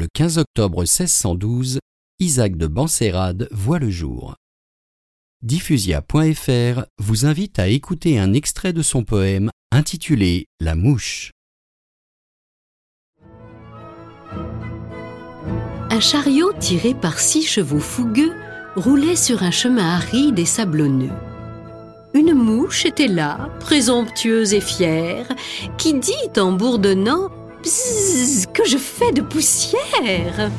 le 15 octobre 1612, Isaac de Bansérade voit le jour. Diffusia.fr vous invite à écouter un extrait de son poème intitulé La mouche. Un chariot tiré par six chevaux fougueux roulait sur un chemin aride et sablonneux. Une mouche était là, présomptueuse et fière, qui dit en bourdonnant Bzzz, que je fais de poussière?